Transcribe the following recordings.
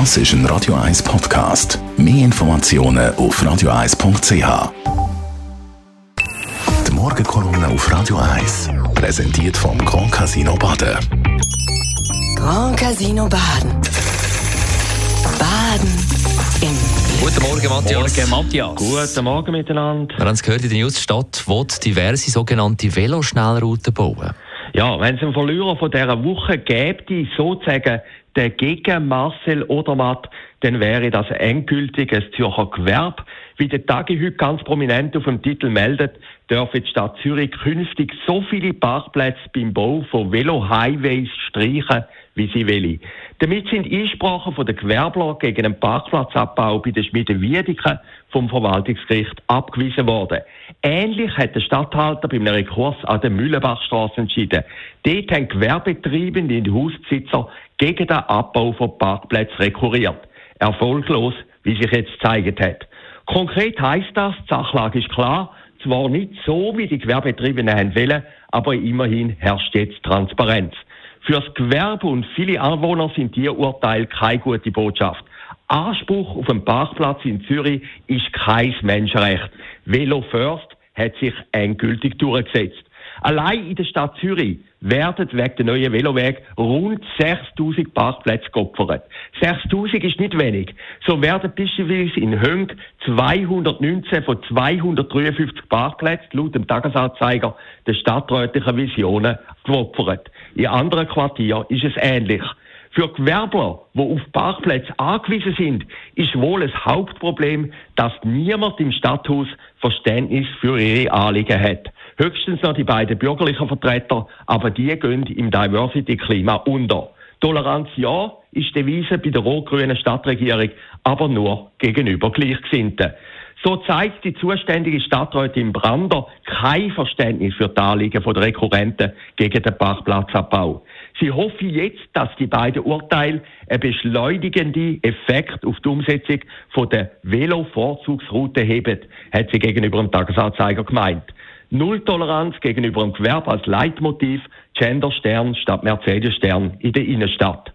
Das ist ein Radio 1 Podcast. Mehr Informationen auf radio1.ch. Die Morgenkolumne auf Radio 1 präsentiert vom Grand Casino Baden. Grand Casino Baden. Baden im Guten Morgen, Matthias. Morgen, Matthias. Guten Morgen miteinander. Wir haben es gehört, in der News, die Stadt will diverse sogenannte Veloschnellrouten bauen. Ja, wenn es einen Verlierer von dieser Woche gäbe, sozusagen der gegen Marcel Odermatt, dann wäre das endgültig ein Zürcher Gewerbe. Wie der Tagi heute ganz prominent auf dem Titel meldet, dürfen die Stadt Zürich künftig so viele Parkplätze beim Bau von Velo-Highways streichen, wie sie will. Damit sind Einsprachen von den Gewerbler gegen einen Parkplatzabbau bei der Schmiede Wiedeke vom Verwaltungsgericht abgewiesen worden. Ähnlich hat der Stadthalter bei einem Rekurs an der Mühlenbachstraße entschieden. Dort haben Gewerbetreibende und Hausbesitzer gegen den Abbau von Parkplätzen rekurriert. Erfolglos, wie sich jetzt gezeigt hat. Konkret heißt das, die Sachlage ist klar, zwar nicht so, wie die Gewerbetreibenden wollen, aber immerhin herrscht jetzt Transparenz. Fürs Gewerbe und viele Anwohner sind die Urteile keine gute Botschaft. Anspruch auf einen Parkplatz in Zürich ist kein Menschenrecht. Velo First hat sich endgültig durchgesetzt. Allein in der Stadt Zürich werden wegen der neuen Veloweg rund 6000 Parkplätze geopfert. 6000 ist nicht wenig. So werden beispielsweise in Höng 219 von 253 Parkplätzen laut dem Tagesanzeiger der stadträtlichen Visionen geopfert. In anderen Quartieren ist es ähnlich. Für Gewerbler, die auf Parkplätze angewiesen sind, ist wohl das Hauptproblem, dass niemand im Stadthaus Verständnis für ihre Anliegen hat. Höchstens noch die beiden bürgerlichen Vertreter, aber die gehen im Diversity-Klima unter. Toleranz ja, ist die Devise bei der rot-grünen Stadtregierung, aber nur gegenüber Gleichgesinnten. So zeigt die zuständige Stadträtin Brander kein Verständnis für die Anliegen der Rekurrenten gegen den Parkplatzabbau. Sie hoffen jetzt, dass die beiden Urteile einen beschleunigenden Effekt auf die Umsetzung der Velo-Vorzugsroute heben, hat sie gegenüber dem Tagesanzeiger gemeint. Nulltoleranz gegenüber dem Gewerbe als Leitmotiv, Genderstern statt Mercedes-Stern in der Innenstadt.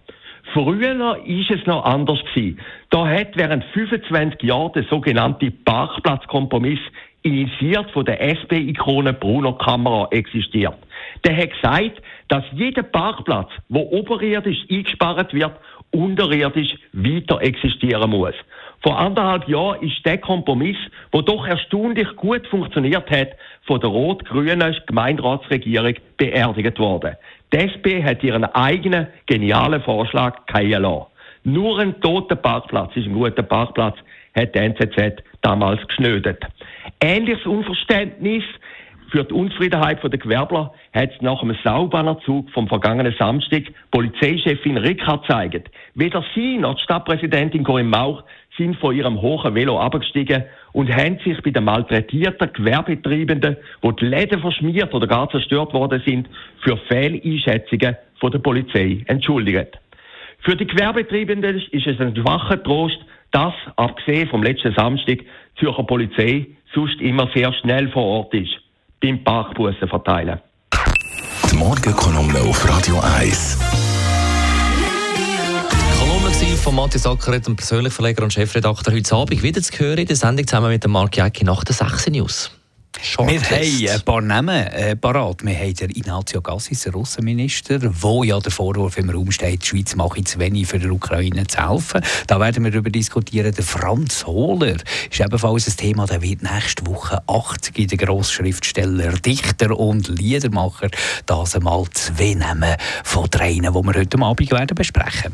Früher war es noch anders gewesen. Da hat während 25 Jahren der sogenannte Parkplatzkompromiss initiiert von der SP-Ikone Bruno Kammerer existiert. Der hat gesagt, dass jeder Parkplatz, wo oberirdisch eingespart wird, unterirdisch weiter existieren muss. Vor anderthalb Jahren ist der Kompromiss, der doch erstaunlich gut funktioniert hat, von der rot-grünen Gemeinderatsregierung beerdigt worden. Die SP hat ihren eigenen genialen Vorschlag keinen lassen. Nur ein toter Parkplatz ist ein guter Parkplatz, hat die NZZ damals geschnödet. Ähnliches Unverständnis für die Unzufriedenheit der Gewerbler hat es nach einem Saubannerzug vom vergangenen Samstag Polizeichefin Rickard gezeigt. Weder sie noch die Stadtpräsidentin Corinne Mauch sind von ihrem hohen Velo abgestiegen und haben sich bei den malträtierten Gewerbetreibenden, wo die Läden verschmiert oder gar zerstört worden sind, für Fehleinschätzungen von der Polizei entschuldigt. Für die Gewerbetreibenden ist es ein schwacher Trost, dass, abgesehen vom letzten Samstag, die Zürcher Polizei sonst immer sehr schnell vor Ort ist, beim Parkbussen verteilen. Die Morgenkolumne auf Radio 1. Kolumne von Matthias Ackeret, dem persönlichen Verleger und Chefredakteur, heute Abend wieder zu hören in der Sendung zusammen mit dem Mark Jäcki nach der 6 News. Wir haben ein paar Namen äh, parat. Wir haben den Ignazio Gassis, den Russenminister, wo ja der Vorwurf im Raum steht, die Schweiz mache zu wenig für die Ukraine zu helfen. Da werden wir darüber diskutieren. Der Franz Hohler ist ebenfalls ein Thema, der wird nächste Woche 80 in der Grossschriftsteller, Dichter und Liedermacher. Das einmal zwei Namen von drei, die wir heute Abend werden besprechen